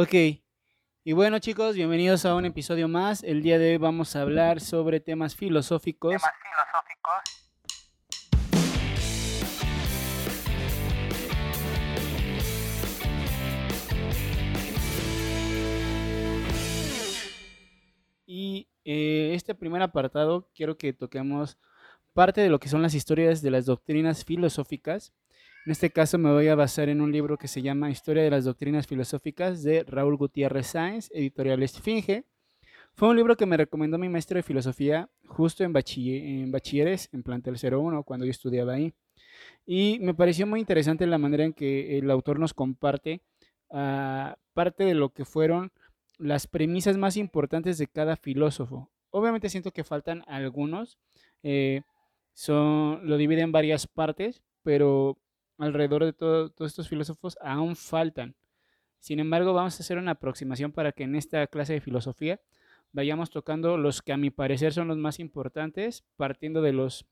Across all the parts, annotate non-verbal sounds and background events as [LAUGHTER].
Ok. Y bueno chicos, bienvenidos a un episodio más. El día de hoy vamos a hablar sobre temas filosóficos. Temas filosóficos. Y eh, este primer apartado quiero que toquemos parte de lo que son las historias de las doctrinas filosóficas. En este caso me voy a basar en un libro que se llama Historia de las Doctrinas Filosóficas de Raúl Gutiérrez Sáenz, editorial Esfinge. Fue un libro que me recomendó mi maestro de filosofía justo en, en bachilleres, en plantel 01, cuando yo estudiaba ahí. Y me pareció muy interesante la manera en que el autor nos comparte uh, parte de lo que fueron las premisas más importantes de cada filósofo. Obviamente siento que faltan algunos, eh, son, lo divide en varias partes, pero alrededor de todo, todos estos filósofos aún faltan. Sin embargo, vamos a hacer una aproximación para que en esta clase de filosofía vayamos tocando los que a mi parecer son los más importantes, partiendo de los,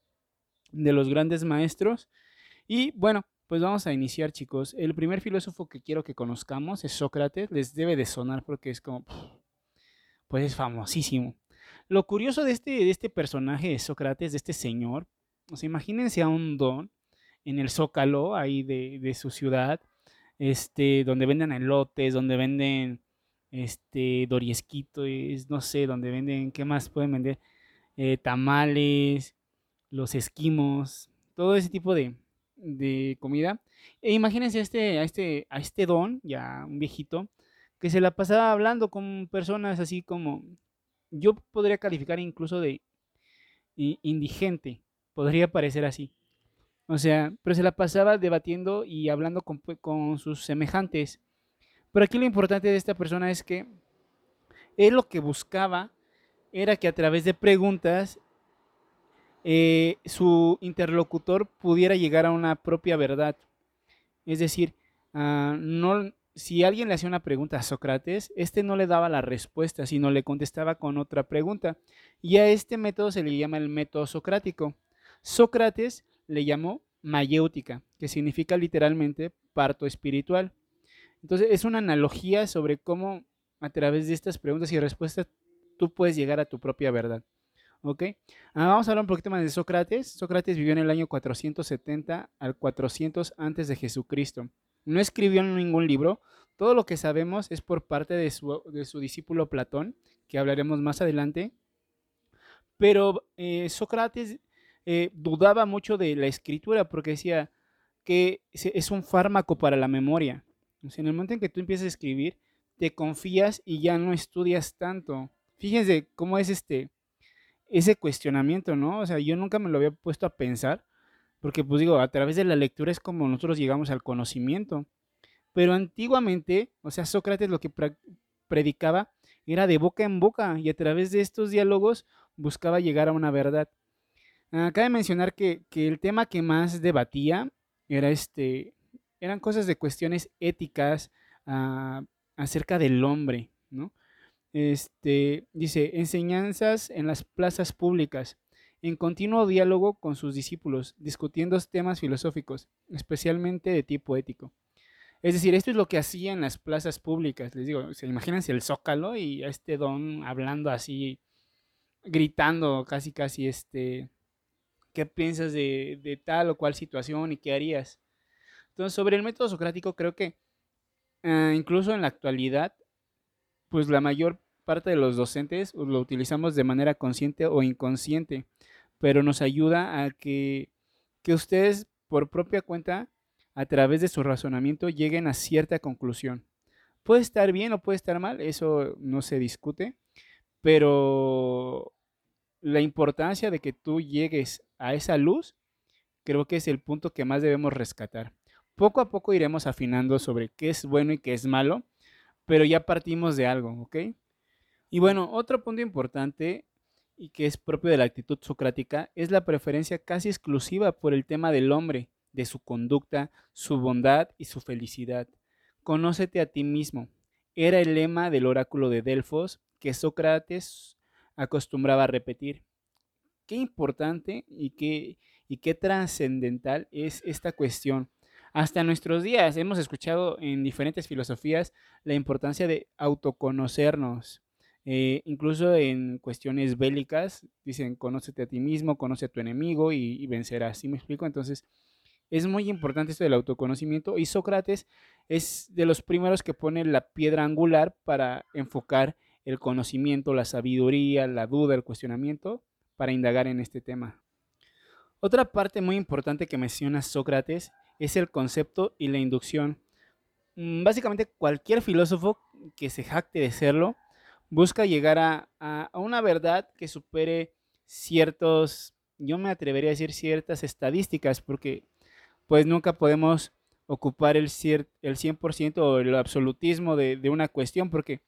de los grandes maestros. Y bueno, pues vamos a iniciar, chicos. El primer filósofo que quiero que conozcamos es Sócrates. Les debe de sonar porque es como, pues es famosísimo. Lo curioso de este, de este personaje de Sócrates, de este señor, o sea, imagínense a un don en el Zócalo, ahí de, su ciudad, este, donde venden elotes, donde venden este, doriesquitos, no sé, donde venden, ¿qué más pueden vender? Eh, tamales, los esquimos, todo ese tipo de, de comida. E imagínense este, a, este, a este don, ya un viejito, que se la pasaba hablando con personas así como, yo podría calificar incluso de indigente, podría parecer así. O sea, pero se la pasaba debatiendo y hablando con, con sus semejantes. Pero aquí lo importante de esta persona es que él lo que buscaba era que a través de preguntas eh, su interlocutor pudiera llegar a una propia verdad. Es decir, no, si alguien le hacía una pregunta a Sócrates, este no le daba la respuesta, sino le contestaba con otra pregunta. Y a este método se le llama el método socrático. Sócrates le llamó mayéutica, que significa literalmente parto espiritual. Entonces es una analogía sobre cómo a través de estas preguntas y respuestas tú puedes llegar a tu propia verdad. ¿Ok? Ah, vamos a hablar un poquito más de Sócrates. Sócrates vivió en el año 470 al 400 antes de Jesucristo. No escribió ningún libro. Todo lo que sabemos es por parte de su, de su discípulo Platón, que hablaremos más adelante. Pero eh, Sócrates eh, dudaba mucho de la escritura porque decía que es un fármaco para la memoria. en el momento en que tú empiezas a escribir, te confías y ya no estudias tanto. Fíjense cómo es este ese cuestionamiento, ¿no? O sea, yo nunca me lo había puesto a pensar, porque pues digo, a través de la lectura es como nosotros llegamos al conocimiento. Pero antiguamente, o sea, Sócrates lo que predicaba era de boca en boca y a través de estos diálogos buscaba llegar a una verdad. Acaba ah, cabe mencionar que, el tema que más debatía era este, eran cosas de cuestiones éticas uh, acerca del hombre, ¿no? Este, dice, enseñanzas en las plazas públicas, en continuo diálogo con sus discípulos, discutiendo temas filosóficos, especialmente de tipo ético. Es decir, esto es lo que hacía en las plazas públicas. Les digo, ¿se imagínense el zócalo y a este don hablando así, gritando casi, casi, este, ¿qué piensas de, tal o cual situación y qué harías? Entonces, sobre el método socrático, creo que uh, incluso en la actualidad, pues la mayor parte de los docentes lo utilizamos de manera consciente o inconsciente, pero nos ayuda a que, que ustedes por propia cuenta, a través de su razonamiento, lleguen a cierta conclusión. Puede estar bien o puede estar mal, eso no se discute, pero la importancia de que tú llegues a esa luz, creo que es el punto que más debemos rescatar. Poco a poco iremos afinando sobre qué es bueno y qué es malo, pero ya partimos de algo, ¿ok? Y bueno, otro punto importante y que es propio de la actitud socrática es la preferencia casi exclusiva por el tema del hombre, de su conducta, su bondad y su felicidad. Conócete a ti mismo. Era el lema del oráculo de Delfos que Sócrates acostumbraba a repetir. Qué importante y qué, y qué trascendental es esta cuestión. hasta nuestros días hemos escuchado en diferentes filosofías la importancia de autoconocernos. Eh, incluso en cuestiones bélicas, dicen, conócete a ti mismo, conoce a tu enemigo y, vencerás. ¿Sí me explico? Entonces, es muy importante esto del autoconocimiento y Sócrates es de los primeros que pone la piedra angular para enfocar el conocimiento, la sabiduría, la duda, el cuestionamiento, para indagar en este tema. Otra parte muy importante que menciona Sócrates es el concepto y la inducción. Mm, básicamente cualquier filósofo que se jacte de serlo busca llegar a, una verdad que supere ciertos, yo me atrevería a decir ciertas estadísticas, porque pues nunca podemos ocupar el, el 100% o el absolutismo de, de una cuestión, porque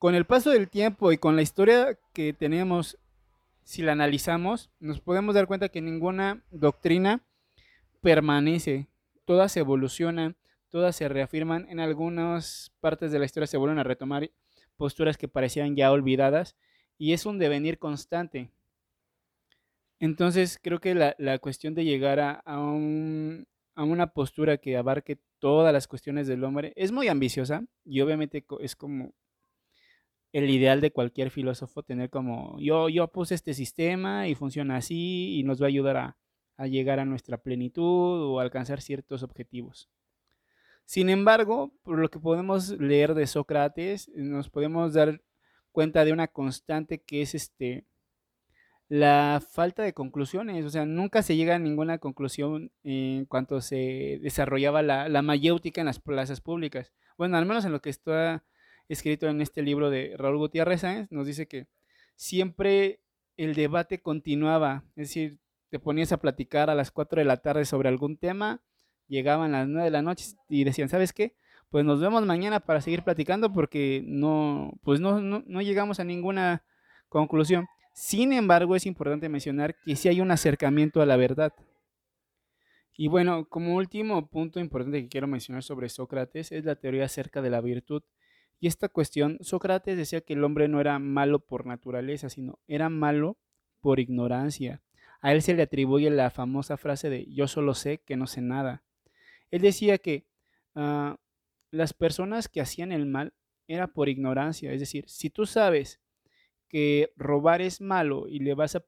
con el paso del tiempo y con la historia que tenemos, si la analizamos, nos podemos dar cuenta que ninguna doctrina permanece, todas evolucionan, todas se reafirman, en algunas partes de la historia se vuelven a retomar posturas que parecían ya olvidadas y es un devenir constante. Entonces creo que la, cuestión de llegar a, a, una postura que abarque todas las cuestiones del hombre es muy ambiciosa y obviamente es como el ideal de cualquier filósofo tener como yo, yo puse este sistema y funciona así y nos va a ayudar a, a llegar a nuestra plenitud o alcanzar ciertos objetivos. Sin embargo, por lo que podemos leer de Sócrates, nos podemos dar cuenta de una constante que es este la falta de conclusiones, o sea, nunca se llega a ninguna conclusión en cuanto se desarrollaba la, la mayéutica en las plazas públicas. Bueno, al menos en lo que está escrito en este libro de Raúl Gutiérrez Sáenz, nos dice que siempre el debate continuaba, es decir, te ponías a platicar a las 4 de la tarde sobre algún tema, llegaban las 9 de la noche y decían, ¿sabes qué? Pues nos vemos mañana para seguir platicando porque no, pues no, no, llegamos a ninguna conclusión. Sin embargo, es importante mencionar que sí hay un acercamiento a la verdad. Y bueno, como último punto importante que quiero mencionar sobre Sócrates es la teoría acerca de la virtud. Y esta cuestión, Sócrates decía que el hombre no era malo por naturaleza, sino era malo por ignorancia. A él se le atribuye la famosa frase de yo solo sé que no sé nada. Él decía que ah, las personas que hacían el mal era por ignorancia. Es decir, si tú sabes que robar es malo y le vas a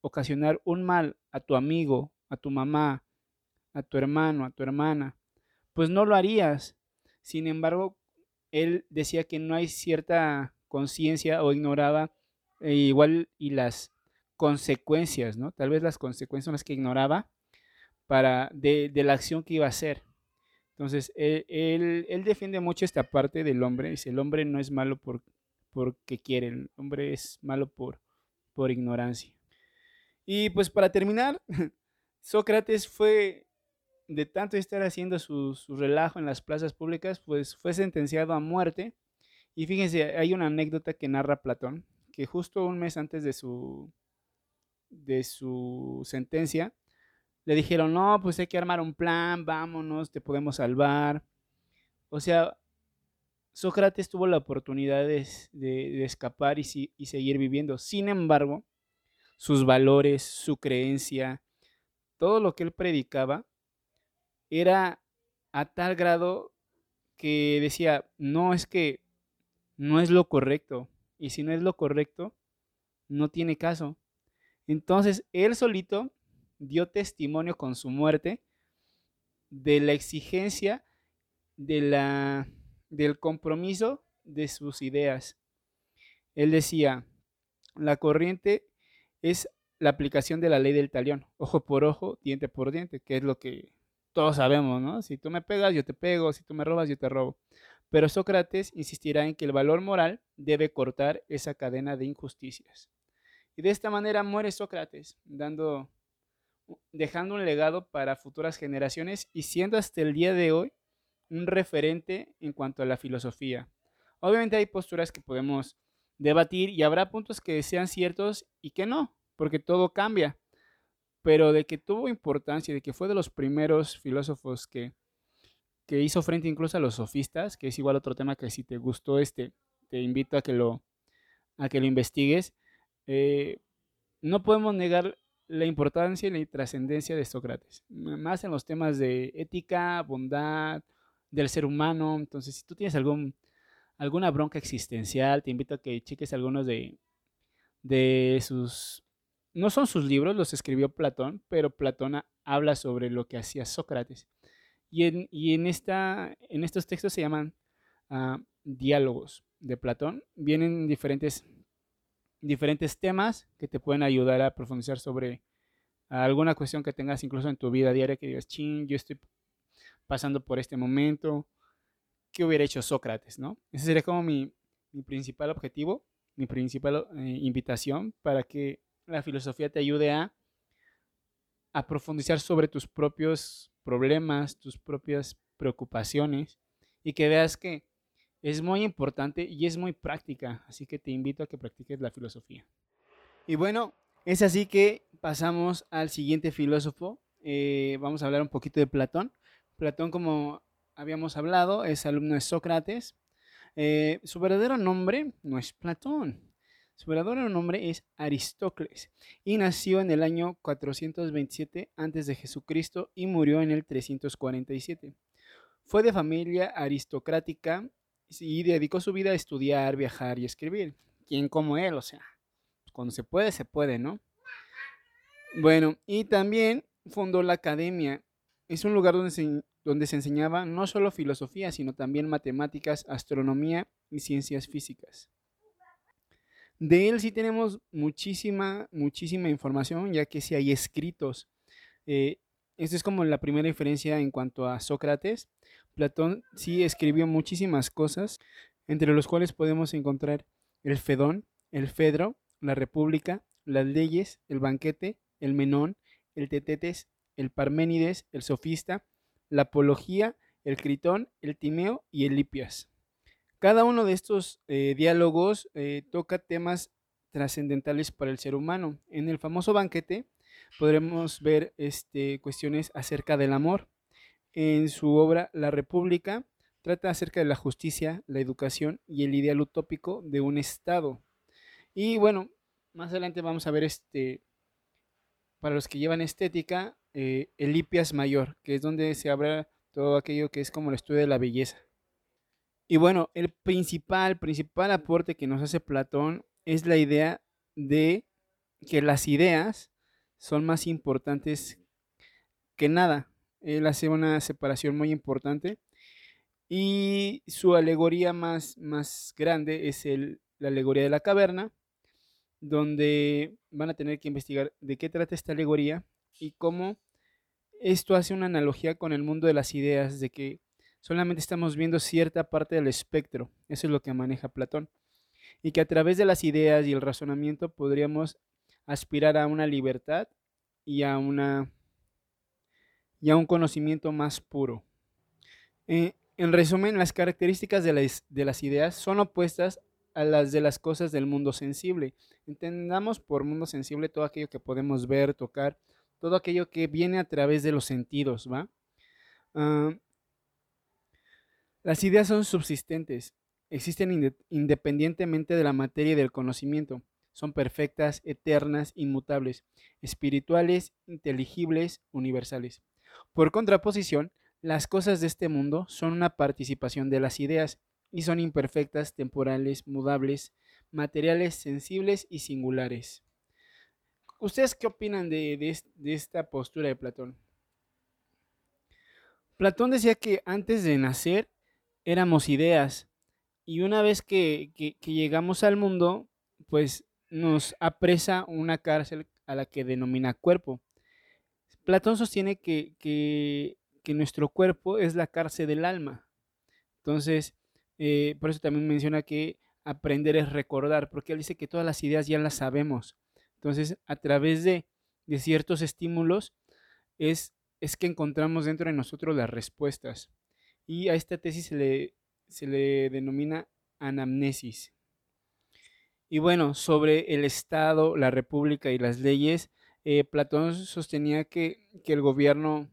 ocasionar un mal a tu amigo, a tu mamá, a tu hermano, a tu hermana, pues no lo harías. Sin embargo, él decía que no hay cierta conciencia o ignoraba eh, igual y las consecuencias, ¿no? Tal vez las consecuencias son las que ignoraba para, de, la acción que iba a hacer. Entonces, él, él, defiende mucho esta parte del hombre. Dice, el hombre no es malo por, porque quiere, el hombre es malo por, por ignorancia. Y pues para terminar, [LAUGHS] Sócrates fue, de tanto estar haciendo su, relajo en las plazas públicas, pues fue sentenciado a muerte. Y fíjense, hay una anécdota que narra Platón, que justo un mes antes de su, sentencia, le dijeron, no, pues hay que armar un plan, vámonos, te podemos salvar. O sea, Sócrates tuvo la oportunidad de, escapar y, seguir viviendo. Sin embargo, sus valores, su creencia, todo lo que él predicaba, era a tal grado que decía, no es que no es lo correcto. Y si no es lo correcto, no tiene caso. Entonces, él solito dio testimonio con su muerte de la exigencia de la, del compromiso de sus ideas. Él decía, la corriente es la aplicación de la ley del talión, ojo por ojo, diente por diente, que es lo que todos sabemos, ¿no? Si tú me pegas, yo te pego, si tú me robas, yo te robo. Pero Sócrates insistirá en que el valor moral debe cortar esa cadena de injusticias. Y de esta manera muere Sócrates, dando, dejando un legado para futuras generaciones y siendo hasta el día de hoy un referente en cuanto a la filosofía. Obviamente hay posturas que podemos debatir y habrá puntos que sean ciertos y que no, porque todo cambia. Pero de que tuvo importancia, de que fue de los primeros filósofos que, que hizo frente incluso a los sofistas, que es igual otro tema que si te gustó este, te invito a que lo, a que lo investigues. Eh, no podemos negar la importancia y la trascendencia de Sócrates, más en los temas de ética, bondad, del ser humano. Entonces, si tú tienes algún, alguna bronca existencial, te invito a que cheques algunos de, de sus... No son sus libros, los escribió Platón, pero Platón habla sobre lo que hacía Sócrates. Y en, esta, estos textos se llaman uh, diálogos de Platón. Vienen diferentes temas que te pueden ayudar a profundizar sobre alguna cuestión que tengas incluso en tu vida diaria que digas, ching, yo estoy pasando por este momento, ¿qué hubiera hecho Sócrates? ¿no? Ese sería como mi, mi principal objetivo, mi principal eh, invitación para que la filosofía te ayude a, profundizar sobre tus propios problemas, tus propias preocupaciones y que veas que es muy importante y es muy práctica, así que te invito a que practiques la filosofía. Y bueno, es así que pasamos al siguiente filósofo. Eh, vamos a hablar un poquito de Platón. Platón, como habíamos hablado, es alumno de Sócrates. Eh, su verdadero nombre no es Platón. Su verdadero nombre es Aristócles y nació en el año 427 a.C. y murió en el 347. Fue de familia aristocrática y dedicó su vida a estudiar, viajar y escribir. ¿Quién como él? O sea, cuando se puede, se puede, ¿no? Bueno, y también fundó la academia. Es un lugar donde se, donde se enseñaba no solo filosofía, sino también matemáticas, astronomía y ciencias físicas. De él sí tenemos muchísima, muchísima información, ya que sí hay escritos. Eh, esta es como la primera diferencia en cuanto a Sócrates. Platón sí escribió muchísimas cosas, entre los cuales podemos encontrar el Fedón, el Fedro, la República, las leyes, el banquete, el Menón, el Tetetes, el Parménides, el Sofista, la Apología, el Critón, el Timeo y el Lipias. Cada uno de estos eh, diálogos eh, toca temas trascendentales para el ser humano. En el famoso banquete podremos ver este, cuestiones acerca del amor, en su obra La República, trata acerca de la justicia, la educación y el ideal utópico de un Estado. Y bueno, más adelante vamos a ver este, para los que llevan estética, eh, Mayor, que es donde se habla todo aquello que es como el estudio de la belleza. Y bueno, el principal, principal aporte que nos hace Platón es la idea de que las ideas son más importantes que nada. Él hace una separación muy importante. Y su alegoría más, más grande es el, la alegoría de la caverna, donde van a tener que investigar de qué trata esta alegoría y cómo esto hace una analogía con el mundo de las ideas, de que solamente estamos viendo cierta parte del espectro. Eso es lo que maneja Platón. Y que a través de las ideas y el razonamiento podríamos aspirar a una libertad y a una y a un conocimiento más puro. Eh, en resumen, las características de las, de las ideas son opuestas a las de las cosas del mundo sensible. Entendamos por mundo sensible todo aquello que podemos ver, tocar, todo aquello que viene a través de los sentidos, ¿va? Ah, las ideas son subsistentes, existen independientemente de la materia y del conocimiento, son perfectas, eternas, inmutables, espirituales, inteligibles, universales. Por contraposición, las cosas de este mundo son una participación de las ideas y son imperfectas, temporales, mudables, materiales, sensibles y singulares. ¿Ustedes qué opinan de, esta postura de Platón? Platón decía que antes de nacer éramos ideas y una vez que, que llegamos al mundo, pues nos apresa una cárcel a la que denomina cuerpo. Platón sostiene que, nuestro cuerpo es la cárcel del alma. Entonces, eh, por eso también menciona que aprender es recordar, porque él dice que todas las ideas ya las sabemos. Entonces, a través de, ciertos estímulos, es, es, que encontramos dentro de nosotros las respuestas. Y a esta tesis se le, se le denomina anamnesis. Y bueno, sobre el Estado, la República y las leyes, eh, Platón sostenía que, el gobierno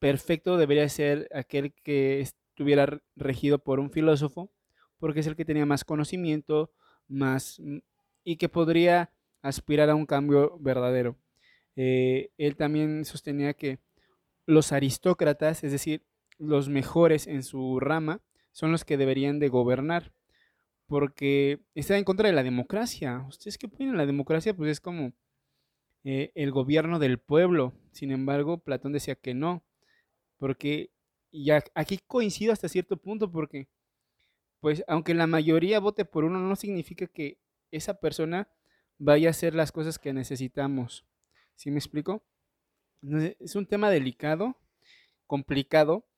perfecto debería ser aquel que estuviera regido por un filósofo, porque es el que tenía más conocimiento, más y que podría aspirar a un cambio verdadero. Eh, él también sostenía que los aristócratas, es decir, los mejores en su rama, son los que deberían de gobernar, porque está en contra de la democracia. ¿Ustedes qué opinan? La democracia pues es como eh, el gobierno del pueblo. Sin embargo, Platón decía que no, porque y aquí coincido hasta cierto punto, porque pues aunque la mayoría vote por uno, no significa que esa persona vaya a hacer las cosas que necesitamos. ¿Sí me explico? Es un tema delicado, complicado,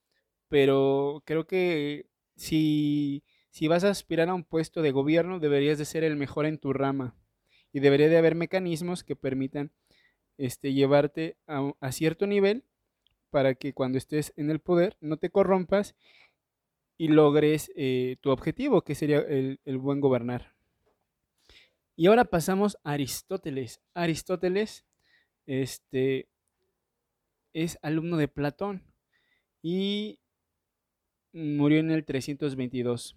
pero creo que si, si vas a aspirar a un puesto de gobierno, deberías de ser el mejor en tu rama y debería de haber mecanismos que permitan este, llevarte a, cierto nivel para que cuando estés en el poder no te corrompas y logres eh, tu objetivo, que sería el, el buen gobernar. Y ahora pasamos a Aristóteles. Aristóteles este, es alumno de Platón y murió en el 322.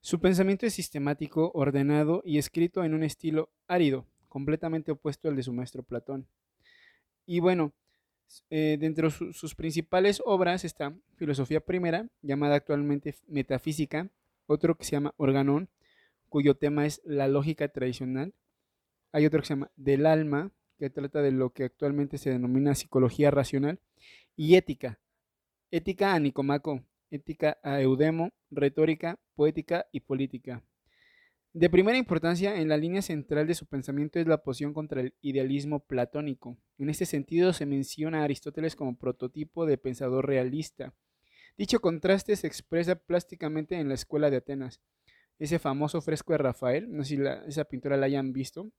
Su pensamiento es sistemático, ordenado y escrito en un estilo árido, completamente opuesto al de su maestro Platón. Y bueno, eh, dentro de sus principales obras está Filosofía Primera, llamada actualmente Metafísica, otro que se llama Organón, cuyo tema es la lógica tradicional. Hay otro que se llama Del alma, que trata de lo que actualmente se denomina psicología racional, y ética, ética a Nicomaco, ética a Eudemo, retórica, poética y política. De primera importancia, en la línea central de su pensamiento es la oposición contra el idealismo platónico. En este sentido, se menciona a Aristóteles como prototipo de pensador realista. Dicho contraste se expresa plásticamente en la escuela de Atenas. Ese famoso fresco de Rafael, no sé si esa pintura la hayan visto.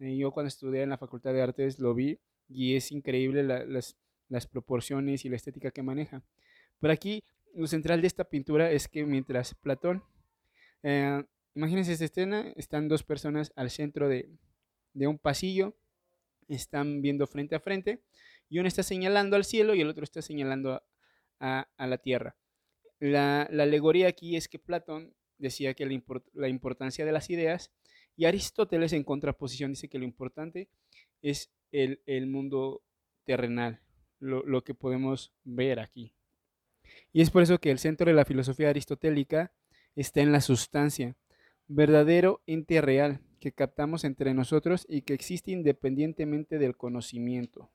Eh, yo cuando estudié en la Facultad de Artes lo vi y es increíble las, las proporciones y la estética que maneja. Pero aquí lo central de esta pintura es que mientras Platón, eh, imagínense esta escena, están dos personas al centro de, un pasillo, están viendo frente a frente, y uno está señalando al cielo y el otro está señalando a, la tierra. La, alegoría aquí es que Platón decía que la, importancia de las ideas y Aristóteles en contraposición dice que lo importante es el, mundo terrenal, lo que podemos ver aquí. Y es por eso que el centro de la filosofía aristotélica está en la sustancia, verdadero ente real que captamos entre nosotros y que existe independientemente del conocimiento.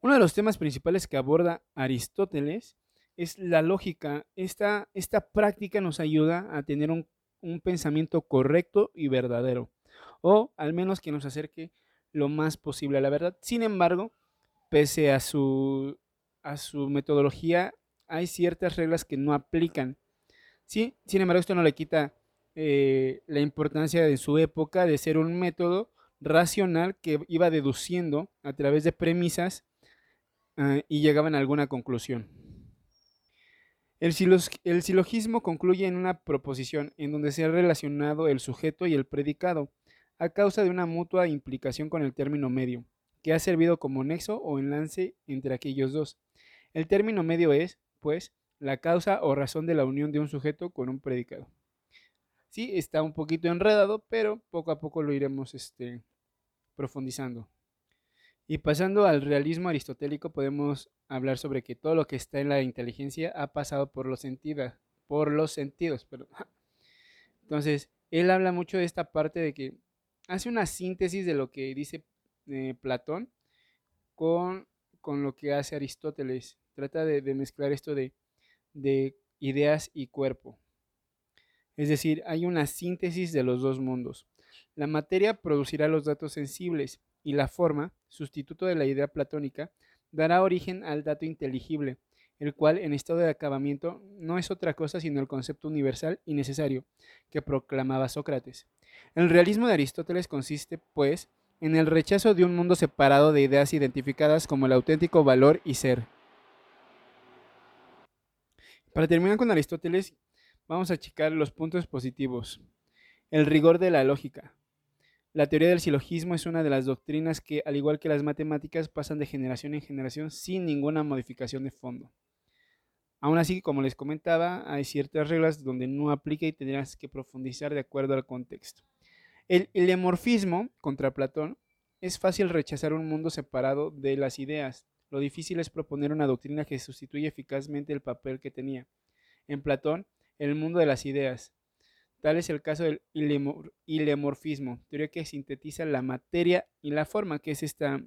Uno de los temas principales que aborda Aristóteles es la lógica. Esta, esta práctica nos ayuda a tener un, un pensamiento correcto y verdadero, o al menos que nos acerque lo más posible a la verdad. Sin embargo, pese a su, a su metodología hay ciertas reglas que no aplican. Sí, sin embargo, esto no le quita eh, la importancia de su época de ser un método racional que iba deduciendo a través de premisas ah, y llegaban a alguna conclusión. El, el silogismo concluye en una proposición en donde se ha relacionado el sujeto y el predicado a causa de una mutua implicación con el término medio, que ha servido como nexo o enlace entre aquellos dos. El término medio es, pues, la causa o razón de la unión de un sujeto con un predicado. Sí, está un poquito enredado, pero poco a poco lo iremos este, profundizando. Y pasando al realismo aristotélico, podemos hablar sobre que todo lo que está en la inteligencia ha pasado por los sentidos, por los sentidos, Entonces, él habla mucho de esta parte de que hace una síntesis de lo que dice Platón con, con, lo que hace Aristóteles trata de, mezclar esto de, de ideas y cuerpo. Es decir, hay una síntesis de los dos mundos. La materia producirá los datos sensibles y la forma, sustituto de la idea platónica, dará origen al dato inteligible, el cual en estado de acabamiento no es otra cosa sino el concepto universal y necesario que proclamaba Sócrates. El realismo de Aristóteles consiste, pues, en el rechazo de un mundo separado de ideas identificadas como el auténtico valor y ser, para terminar con Aristóteles, vamos a checar los puntos positivos. El rigor de la lógica. La teoría del silogismo es una de las doctrinas que, al igual que las matemáticas, pasan de generación en generación sin ninguna modificación de fondo. Aún así, como les comentaba, hay ciertas reglas donde no aplica y tendrás que profundizar de acuerdo al contexto. El, el contra Platón es fácil rechazar un mundo separado de las ideas. Lo difícil es proponer una doctrina que sustituya eficazmente el papel que tenía. En Platón, el mundo de las ideas. Tal es el caso del ilemorfismo, teoría que sintetiza la materia y la forma, que es esta,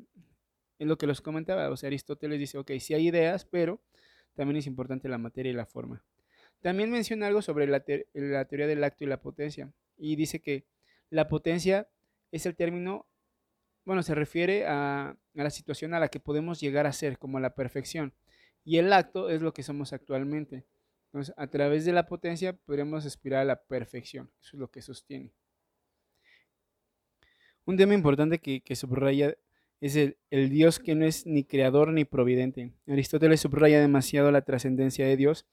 es lo que los comentaba. O sea, Aristóteles dice, ok, sí hay ideas, pero también es importante la materia y la forma. También menciona algo sobre la teoría del acto y la potencia, y dice que la potencia es el término, bueno, se refiere a, la situación a la que podemos llegar a ser, como la perfección, y el acto es lo que somos actualmente. Entonces, a través de la potencia podremos aspirar a la perfección. Eso es lo que sostiene. Un tema importante que, subraya es el, Dios que no es ni creador ni providente. Aristóteles subraya demasiado la trascendencia de Dios.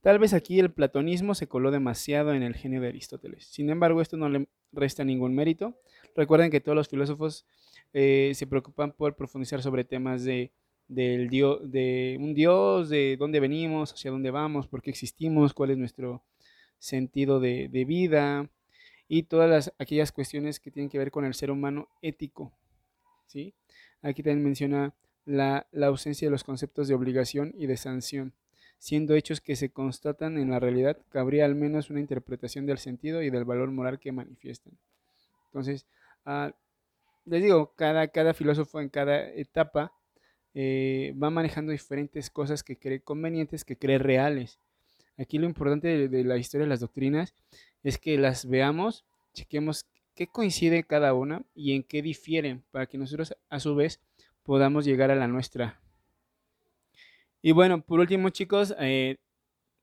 Tal vez aquí el platonismo se coló demasiado en el genio de Aristóteles. Sin embargo, esto no le resta ningún mérito. Recuerden que todos los filósofos eh, se preocupan por profundizar sobre temas de del de un Dios, de dónde venimos, hacia dónde vamos, por qué existimos, cuál es nuestro sentido de, vida y todas las, aquellas cuestiones que tienen que ver con el ser humano ético. ¿sí? Aquí también menciona la, la ausencia de los conceptos de obligación y de sanción. Siendo hechos que se constatan en la realidad, cabría al menos una interpretación del sentido y del valor moral que manifiestan. Entonces, ah, les digo, cada, cada filósofo en cada etapa eh, va manejando diferentes cosas que cree convenientes, que cree reales. Aquí lo importante de, la historia de las doctrinas es que las veamos, chequemos qué coincide cada una y en qué difieren, para que nosotros a su vez podamos llegar a la nuestra. Y bueno, por último chicos, eh,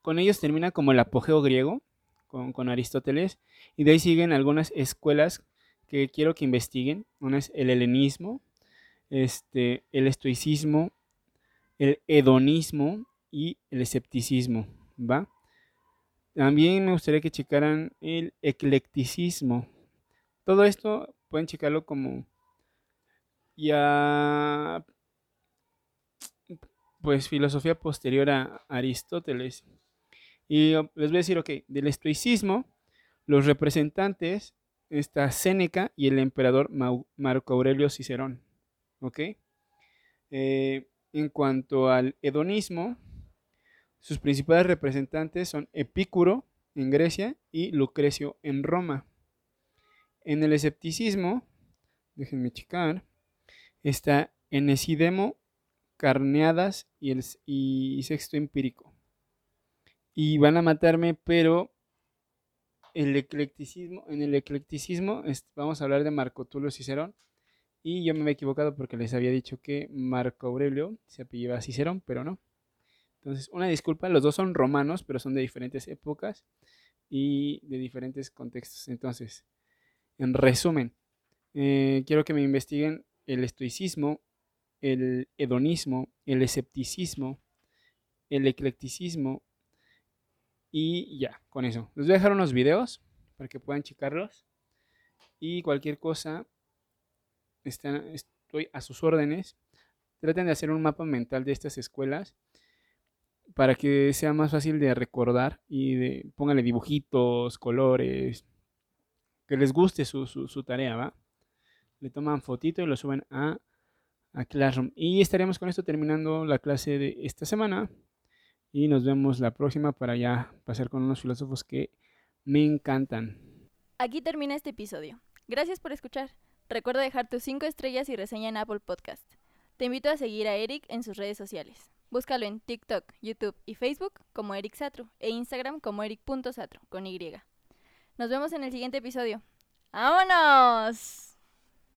con ellos termina como el apogeo griego, con, con, Aristóteles, y de ahí siguen algunas escuelas que quiero que investiguen. Una es el helenismo, este, el estoicismo, el hedonismo y el escepticismo, ¿va? También me gustaría que checaran el eclecticismo. Todo esto pueden checarlo como ya pues filosofía posterior a Aristóteles. Y les voy a decir, ok, del estoicismo, los representantes está Séneca y el emperador Marco Aurelio Cicerón. ¿Ok? Eh, en cuanto al hedonismo, sus principales representantes son Epicuro en Grecia y Lucrecio en Roma. En el escepticismo, déjenme checar, está Enesidemo, Carneadas y, el, y Sexto Empírico. Y van a matarme, pero el eclecticismo, en el eclecticismo vamos a hablar de Marco Tulio Cicerón y yo me había equivocado porque les había dicho que Marco Aurelio se apellidaba Cicerón, pero no. Entonces, una disculpa, los dos son romanos, pero son de diferentes épocas y de diferentes contextos. Entonces, en resumen, eh, quiero que me investiguen el estoicismo, el hedonismo, el escepticismo, el eclecticismo y ya, con eso. Les voy a dejar unos videos para que puedan checarlos y cualquier cosa estoy a sus órdenes. Traten de hacer un mapa mental de estas escuelas para que sea más fácil de recordar y de, póngale dibujitos, colores, que les guste su, su, tarea, ¿va? Le toman fotito y lo suben a, a Classroom. Y estaremos con esto terminando la clase de esta semana. Y nos vemos la próxima para ya pasar con unos filósofos que me encantan. Aquí termina este episodio. Gracias por escuchar. Recuerda dejar tus 5 estrellas y reseña en Apple Podcast. Te invito a seguir a Eric en sus redes sociales. Búscalo en TikTok, YouTube y Facebook como Eric Satru e Instagram como eric.satru con Y. Nos vemos en el siguiente episodio. ¡Vámonos!